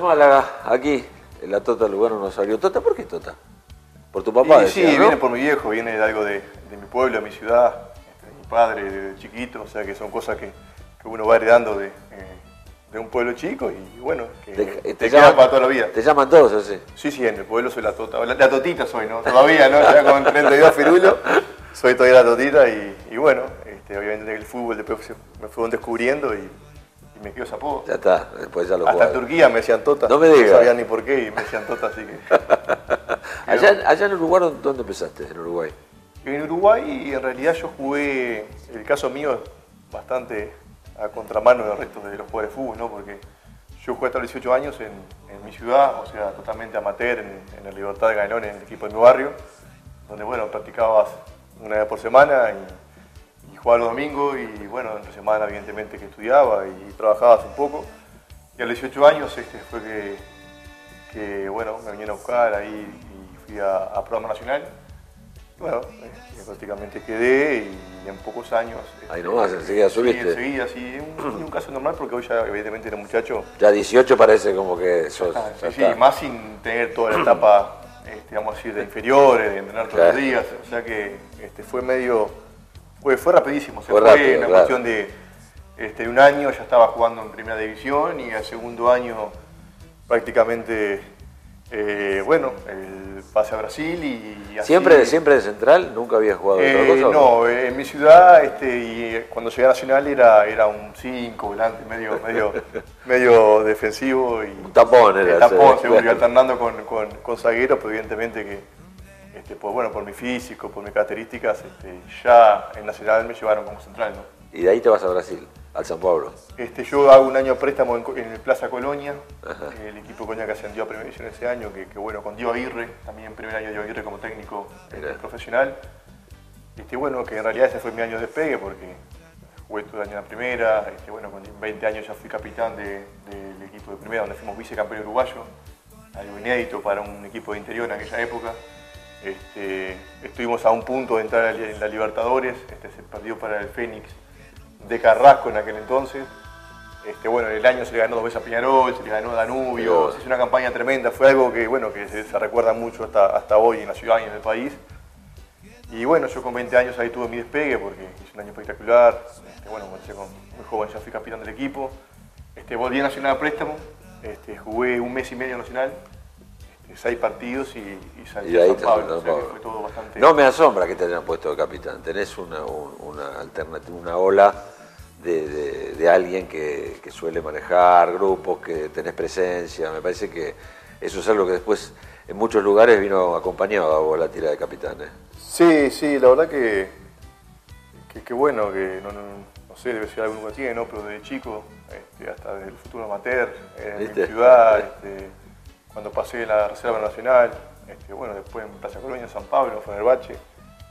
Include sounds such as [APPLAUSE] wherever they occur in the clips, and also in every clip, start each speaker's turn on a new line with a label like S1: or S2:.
S1: Málaga, aquí, en la Tota Lugano Rosario. ¿Tota por qué Tota? ¿Por tu papá?
S2: Y sí,
S1: ¿no?
S2: viene por mi viejo, viene de algo de, de mi pueblo, de mi ciudad, este, de mi padre, de chiquito, o sea que son cosas que, que uno va heredando de, eh, de un pueblo chico y bueno, que
S1: Te,
S2: te,
S1: te
S2: queda
S1: llaman-
S2: para toda la vida.
S1: Te llaman todos así.
S2: Sí, sí, en el pueblo soy la tota, la, la totita soy, ¿no? Todavía, ¿no? Ya con 32 firulos, soy todavía la totita y, y bueno, este, obviamente el fútbol después me fueron descubriendo y, y me quedó ese apodo.
S1: Ya está, después ya lo
S2: Hasta en. Turquía me decían tota.
S1: No me digas.
S2: No sabía ni por qué y me decían tota, así que... [LAUGHS]
S1: Allá, allá en Uruguay, ¿dónde empezaste? En Uruguay.
S2: En Uruguay, en realidad yo jugué, el caso mío es bastante a contramano del resto de los jugadores de fútbol, ¿no? Porque yo jugué hasta los 18 años en, en mi ciudad, o sea, totalmente amateur, en, en la Libertad de Gailón, en el equipo de mi barrio, donde, bueno, practicabas una vez por semana y jugaba los domingos y, bueno, entre semana, evidentemente, que estudiaba y trabajabas un poco. Y a los 18 años este, fue que, que, bueno, me vinieron a buscar ahí y fui a, a programa nacional. Bueno, eh, prácticamente quedé y en pocos años... este,
S1: Ahí nomás, enseguida
S2: sí,
S1: subiste.
S2: enseguida, sí. Un, un caso normal porque hoy ya evidentemente era muchacho.
S1: Ya 18 parece como que sos.
S2: Ah, sí, sí, más sin tener toda la etapa, este, vamos a decir, de inferiores, de entrenar todos
S1: Claro.
S2: los días. O sea que este, fue medio... Fue, fue rapidísimo. Se
S1: Fue
S2: fue,
S1: rápido,
S2: una
S1: claro.
S2: cuestión de, este, un año ya estaba jugando en primera división y al segundo año prácticamente, eh, bueno, el pase a Brasil y así...
S1: ¿Siempre, ¿Siempre de central? ¿Nunca habías jugado otra
S2: Eh,
S1: cosa?
S2: no, eh, en mi ciudad, este, y eh, cuando llegué a Nacional era, era un 5 volante, medio, medio, [LAUGHS] medio defensivo y
S1: Un tapón era
S2: el tapón, seguro, y alternando con, con, con zagueros, pero evidentemente que, este, pues, bueno, por mi físico, por mis características, este, ya en Nacional me llevaron como central, ¿no?
S1: Y de ahí te vas a Brasil, al San Pablo.
S2: Este, yo hago un año de préstamo en, en el Plaza Colonia, el equipo Colonia que ascendió a Primera División ese año, que, que, bueno, con Dio Aguirre, también en primer año Dio Aguirre como técnico
S1: Mirá.
S2: profesional. Este, bueno, que en realidad ese fue mi año de despegue porque jugué todo el año en la primera, este, bueno, con 20 años ya fui capitán de- del equipo de primera, donde fuimos vicecampeón uruguayo, algo inédito para un equipo de interior en aquella época. Este, estuvimos a un punto de entrar en la Libertadores, este, se perdió para el Fénix de Carrasco en aquel entonces. Este, bueno, en el año se le ganó dos veces a Peñarol, se le ganó a Danubio, se hizo una campaña tremenda, fue algo que, bueno, que se, se recuerda mucho hasta, hasta hoy en la ciudad y en el país. Y bueno, yo con 20 años ahí tuve mi despegue porque hice un año espectacular. Este, bueno, comencé con muy joven, ya fui capitán del equipo. Este, volví a Nacional a préstamo, este, jugué un mes y medio en Nacional, seis partidos y, y salí
S1: Y ahí
S2: San Pablo.
S1: San
S2: o sea que
S1: Pablo.
S2: fue todo bastante...
S1: No me asombra que te hayan puesto de capitán. Tenés una, un- una alternativa, una ola de, de- de alguien que, que suele manejar grupos, que tenés presencia. Me parece que eso es algo que después en muchos lugares vino acompañado a vos la tira de capitán. ¿eh?
S2: Sí, sí, la verdad que, que, que bueno, que no, no, no sé, debe ser algo que tiene, ¿no? Pero desde chico, este, hasta del futuro amateur, en mi ciudad, este, cuando pasé la Reserva Nacional, este, bueno, después en Plaza Colonia, en San Pablo, en Fenerbahce,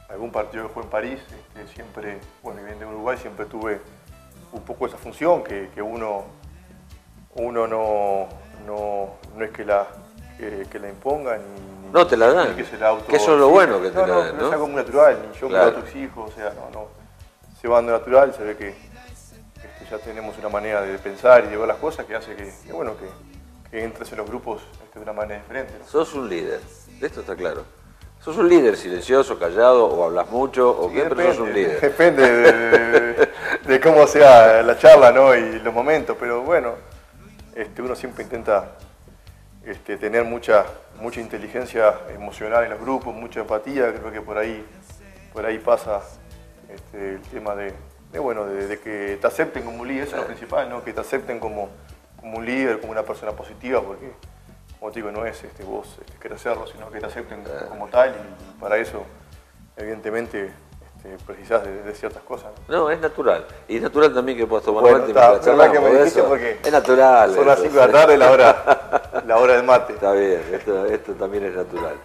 S2: algún partido que jugué en París, este, siempre, bueno, y bien de Uruguay, siempre tuve un poco esa función que, que uno, uno no, no, no es que la, que, que la imponga ni,
S1: No, te la dan.
S2: que se la auto
S1: Que eso es lo bueno que te
S2: no,
S1: la dan,
S2: no
S1: ¿no?
S2: es algo muy natural, ni yo
S1: Claro.
S2: lo autoexijo, o sea, no, no. Se va dando natural, se ve que este, ya tenemos una manera de pensar y de ver las cosas que hace que, que, bueno, que, que entres en los grupos este, de una manera diferente. ¿no?
S1: Sos un líder, de esto está claro. Sos un líder silencioso, callado, o hablas mucho, o
S2: Sí,
S1: qué, pero sos un líder.
S2: depende de, de- de cómo sea la charla ¿no? y los momentos, pero bueno, este, uno siempre intenta este, tener mucha, mucha inteligencia emocional en los grupos, mucha empatía, creo que por ahí, por ahí pasa este, el tema de, de, bueno, de, que te acepten como líder, eso es lo principal, ¿no? que te acepten como, como un líder, como una persona positiva, porque como te digo, no es este, vos este, querés serlo, sino que te acepten como tal y para eso evidentemente este, precisás de, de ciertas cosas. ¿no?
S1: No, es natural. Y es natural también que puedas tomar
S2: Bueno,
S1: mate
S2: está,
S1: mientras
S2: que
S1: charlamos,
S2: me
S1: de
S2: dijiste
S1: eso.
S2: porque
S1: Es natural.
S2: Son las
S1: eso,
S2: 5 de la tarde la hora, [LAUGHS] la hora del mate.
S1: Está bien, esto, esto también es natural.